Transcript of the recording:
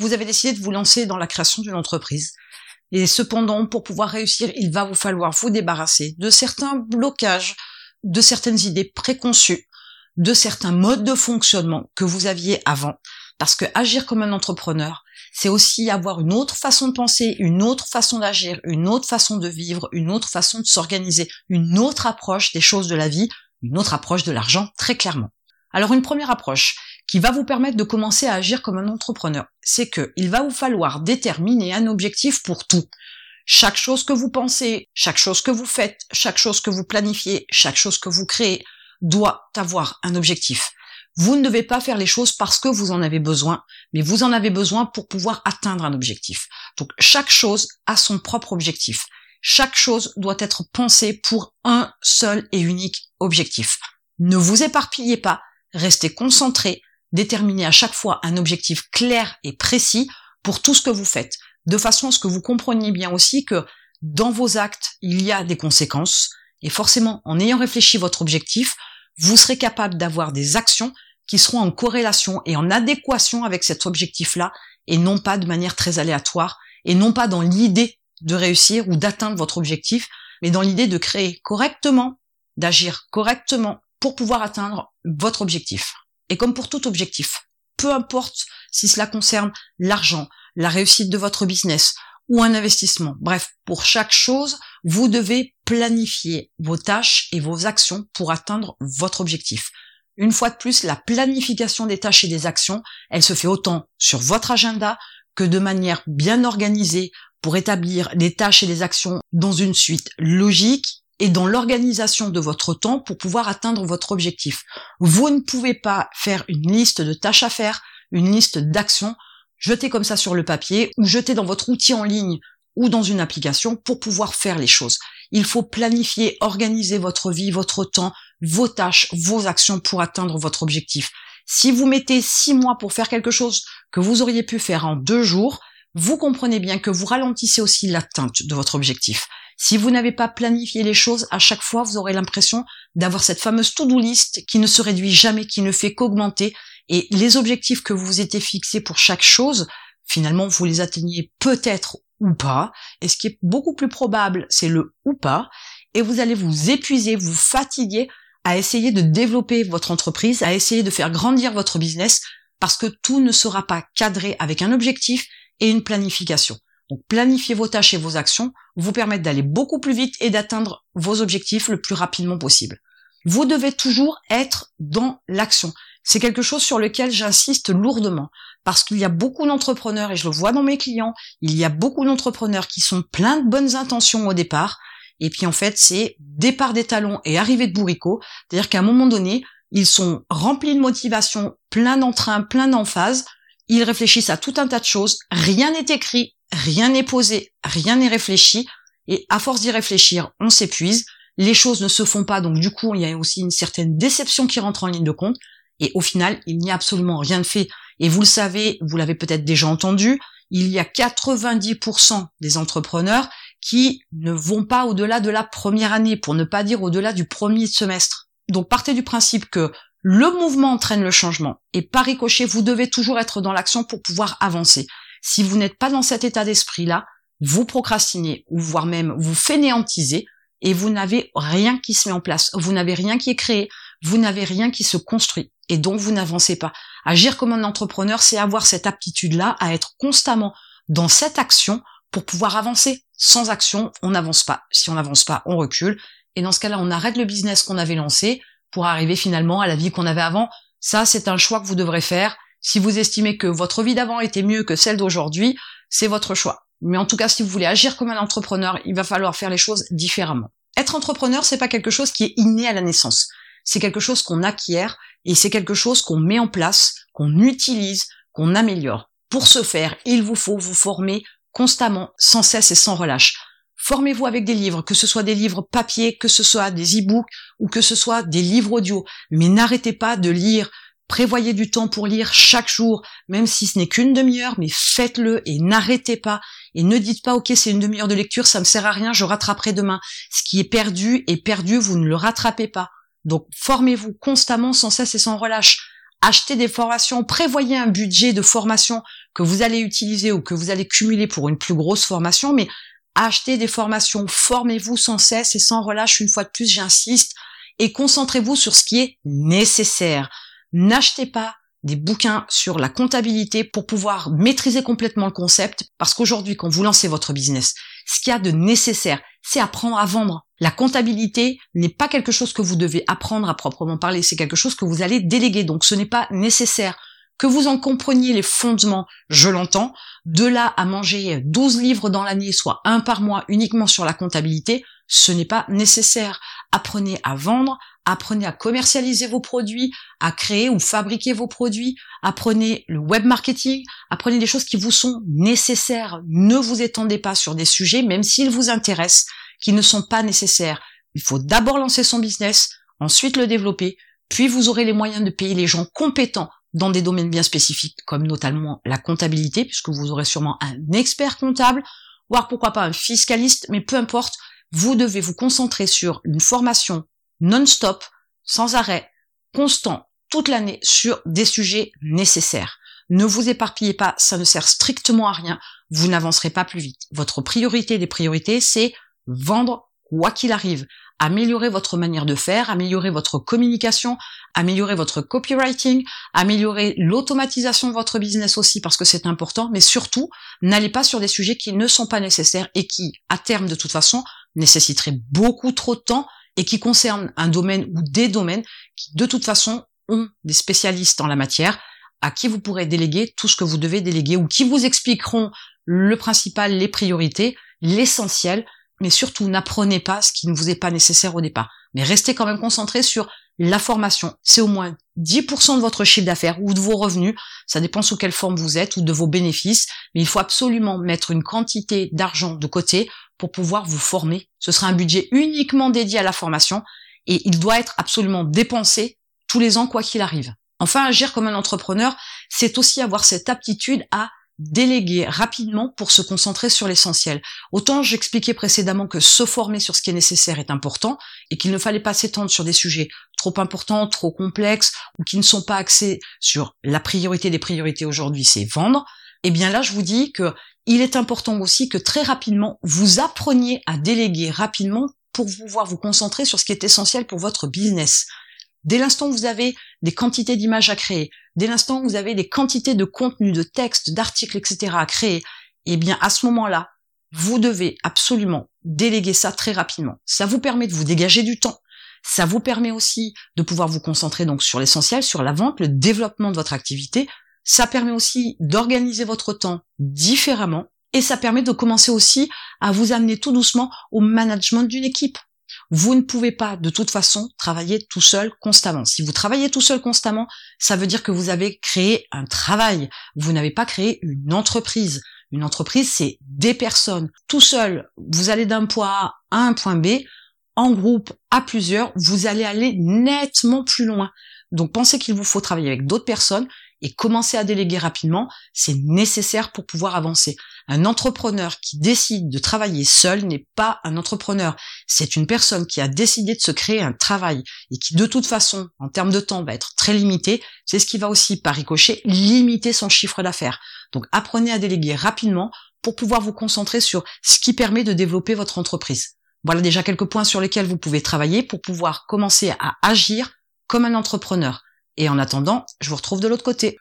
vous avez décidé de vous lancer dans la création d'une entreprise. Et cependant, pour pouvoir réussir, il va vous falloir vous débarrasser de certains blocages, de certaines idées préconçues, de certains modes de fonctionnement que vous aviez avant. Parce que agir comme un entrepreneur, c'est aussi avoir une autre façon de penser, une autre façon d'agir, une autre façon de vivre, une autre façon de s'organiser, une autre approche des choses de la vie, une autre approche de l'argent, très clairement. Alors une première approche qui va vous permettre de commencer à agir comme un entrepreneur, c'est que il va vous falloir déterminer un objectif pour tout. Chaque chose que vous pensez, chaque chose que vous faites, chaque chose que vous planifiez, chaque chose que vous créez doit avoir un objectif. Vous ne devez pas faire les choses parce que vous en avez besoin, mais vous en avez besoin pour pouvoir atteindre un objectif. Donc chaque chose a son propre objectif. Chaque chose doit être pensée pour un seul et unique objectif. Ne vous éparpillez pas, restez concentré, déterminez à chaque fois un objectif clair et précis pour tout ce que vous faites, de façon à ce que vous compreniez bien aussi que dans vos actes, il y a des conséquences, et forcément, en ayant réfléchi votre objectif, vous serez capable d'avoir des actions qui seront en corrélation et en adéquation avec cet objectif-là, et non pas de manière très aléatoire, et non pas dans l'idée de réussir ou d'atteindre votre objectif, mais dans l'idée de créer correctement, d'agir correctement pour pouvoir atteindre votre objectif. Et comme pour tout objectif, peu importe si cela concerne l'argent, la réussite de votre business ou un investissement, bref, pour chaque chose, vous devez planifier vos tâches et vos actions pour atteindre votre objectif. Une fois de plus, la planification des tâches et des actions, elle se fait autant sur votre agenda que de manière bien organisée pour établir les tâches et les actions dans une suite logique et dans l'organisation de votre temps pour pouvoir atteindre votre objectif. Vous ne pouvez pas faire une liste de tâches à faire, une liste d'actions, jeter comme ça sur le papier ou jeter dans votre outil en ligne ou dans une application pour pouvoir faire les choses. Il faut planifier, organiser votre vie, votre temps, vos tâches, vos actions pour atteindre votre objectif. Si vous mettez six mois pour faire quelque chose que vous auriez pu faire en deux jours, vous comprenez bien que vous ralentissez aussi l'atteinte de votre objectif. Si vous n'avez pas planifié les choses, à chaque fois, vous aurez l'impression d'avoir cette fameuse to-do list qui ne se réduit jamais, qui ne fait qu'augmenter. Et les objectifs que vous vous étiez fixés pour chaque chose, finalement, vous les atteignez peut-être ou pas. Et ce qui est beaucoup plus probable, c'est le ou pas. Et vous allez vous épuiser, vous fatiguer à essayer de développer votre entreprise, à essayer de faire grandir votre business, parce que tout ne sera pas cadré avec un objectif et une planification. Donc planifier vos tâches et vos actions vous permettent d'aller beaucoup plus vite et d'atteindre vos objectifs le plus rapidement possible. Vous devez toujours être dans l'action. C'est quelque chose sur lequel j'insiste lourdement parce qu'il y a beaucoup d'entrepreneurs, et je le vois dans mes clients, il y a beaucoup d'entrepreneurs qui sont pleins de bonnes intentions au départ, et puis en fait c'est départ des talons et arrivée de bourricot, c'est-à-dire qu'à un moment donné, ils sont remplis de motivation, pleins d'entrain, pleins d'emphase, ils réfléchissent à tout un tas de choses, rien n'est écrit, rien n'est posé, rien n'est réfléchi, et à force d'y réfléchir, on s'épuise, les choses ne se font pas, donc du coup il y a aussi une certaine déception qui rentre en ligne de compte, et au final, il n'y a absolument rien de fait. Et vous le savez, vous l'avez peut-être déjà entendu, il y a 90% des entrepreneurs qui ne vont pas au-delà de la première année, pour ne pas dire au-delà du premier semestre. Donc partez du principe que le mouvement entraîne le changement, et par ricochet, vous devez toujours être dans l'action pour pouvoir avancer. Si vous n'êtes pas dans cet état d'esprit-là, vous procrastinez, ou voire même vous fainéantisez, et vous n'avez rien qui se met en place, vous n'avez rien qui est créé, vous n'avez rien qui se construit et donc vous n'avancez pas. Agir comme un entrepreneur, c'est avoir cette aptitude-là à être constamment dans cette action pour pouvoir avancer. Sans action, on n'avance pas. Si on n'avance pas, on recule. Et dans ce cas-là, on arrête le business qu'on avait lancé pour arriver finalement à la vie qu'on avait avant. Ça, c'est un choix que vous devrez faire. Si vous estimez que votre vie d'avant était mieux que celle d'aujourd'hui, c'est votre choix. Mais en tout cas, si vous voulez agir comme un entrepreneur, il va falloir faire les choses différemment. Être entrepreneur, c'est pas quelque chose qui est inné à la naissance c'est quelque chose qu'on acquiert et c'est quelque chose qu'on met en place, qu'on utilise, qu'on améliore. Pour ce faire, il vous faut vous former constamment, sans cesse et sans relâche. Formez-vous avec des livres, que ce soit des livres papier, que ce soit des e-books ou que ce soit des livres audio. Mais n'arrêtez pas de lire. Prévoyez du temps pour lire chaque jour, même si ce n'est qu'une demi-heure, mais faites-le et n'arrêtez pas. Et ne dites pas, ok, c'est une demi-heure de lecture, ça me sert à rien, je rattraperai demain. Ce qui est perdu est perdu, vous ne le rattrapez pas. Donc formez-vous constamment, sans cesse et sans relâche. achetez des formations, prévoyez un budget de formation que vous allez utiliser ou que vous allez cumuler pour une plus grosse formation, mais achetez des formations, formez-vous sans cesse et sans relâche, une fois de plus, j'insiste, et concentrez-vous sur ce qui est nécessaire. N'achetez pas des bouquins sur la comptabilité pour pouvoir maîtriser complètement le concept, parce qu'aujourd'hui, quand vous lancez votre business, ce qu'il y a de nécessaire, c'est apprendre à vendre. La comptabilité n'est pas quelque chose que vous devez apprendre à proprement parler, c'est quelque chose que vous allez déléguer, donc ce n'est pas nécessaire. Que vous en compreniez les fondements, je l'entends, de là à manger 12 livres dans l'année, soit un par mois uniquement sur la comptabilité, ce n'est pas nécessaire. Apprenez à vendre, apprenez à commercialiser vos produits, à créer ou fabriquer vos produits, apprenez le web marketing, apprenez des choses qui vous sont nécessaires. Ne vous étendez pas sur des sujets, même s'ils vous intéressent, qui ne sont pas nécessaires. Il faut d'abord lancer son business, ensuite le développer, puis vous aurez les moyens de payer les gens compétents dans des domaines bien spécifiques, comme notamment la comptabilité, puisque vous aurez sûrement un expert comptable, voire pourquoi pas un fiscaliste, mais peu importe, vous devez vous concentrer sur une formation non-stop, sans arrêt, constant, toute l'année, sur des sujets nécessaires. Ne vous éparpillez pas, ça ne sert strictement à rien, vous n'avancerez pas plus vite. Votre priorité des priorités, c'est vendre quoi qu'il arrive. Améliorer votre manière de faire, améliorer votre communication, améliorer votre copywriting, améliorer l'automatisation de votre business aussi parce que c'est important, mais surtout, n'allez pas sur des sujets qui ne sont pas nécessaires et qui, à terme de toute façon, nécessiteraient beaucoup trop de temps et qui concernent un domaine ou des domaines qui de toute façon ont des spécialistes en la matière à qui vous pourrez déléguer tout ce que vous devez déléguer ou qui vous expliqueront le principal, les priorités, l'essentiel, mais surtout n'apprenez pas ce qui ne vous est pas nécessaire au départ. Mais restez quand même concentré sur la formation. C'est au moins 10% de votre chiffre d'affaires ou de vos revenus, ça dépend sous quelle forme vous êtes ou de vos bénéfices, mais il faut absolument mettre une quantité d'argent de côté pour pouvoir vous former. Ce sera un budget uniquement dédié à la formation et il doit être absolument dépensé tous les ans quoi qu'il arrive. Enfin, agir comme un entrepreneur, c'est aussi avoir cette aptitude à déléguer rapidement pour se concentrer sur l'essentiel. Autant j'expliquais précédemment que se former sur ce qui est nécessaire est important et qu'il ne fallait pas s'étendre sur des sujets trop importants, trop complexes ou qui ne sont pas axés sur la priorité des priorités aujourd'hui, c'est vendre. Eh bien là, je vous dis que il est important aussi que très rapidement, vous appreniez à déléguer rapidement pour pouvoir vous concentrer sur ce qui est essentiel pour votre business. Dès l'instant où vous avez des quantités d'images à créer, dès l'instant où vous avez des quantités de contenu, de textes, d'articles, etc. à créer, eh bien à ce moment-là, vous devez absolument déléguer ça très rapidement. Ça vous permet de vous dégager du temps. Ça vous permet aussi de pouvoir vous concentrer donc sur l'essentiel, sur la vente, le développement de votre activité, ça permet aussi d'organiser votre temps différemment et ça permet de commencer aussi à vous amener tout doucement au management d'une équipe. Vous ne pouvez pas de toute façon travailler tout seul constamment. Si vous travaillez tout seul constamment, ça veut dire que vous avez créé un travail. Vous n'avez pas créé une entreprise. Une entreprise, c'est des personnes. Tout seul, vous allez d'un point A à un point B. En groupe, à plusieurs, vous allez aller nettement plus loin. Donc pensez qu'il vous faut travailler avec d'autres personnes et commencer à déléguer rapidement, c'est nécessaire pour pouvoir avancer. Un entrepreneur qui décide de travailler seul n'est pas un entrepreneur. C'est une personne qui a décidé de se créer un travail et qui de toute façon, en termes de temps, va être très limité. C'est ce qui va aussi, par ricochet, limiter son chiffre d'affaires. Donc apprenez à déléguer rapidement pour pouvoir vous concentrer sur ce qui permet de développer votre entreprise. Voilà déjà quelques points sur lesquels vous pouvez travailler pour pouvoir commencer à agir comme un entrepreneur. Et en attendant, je vous retrouve de l'autre côté.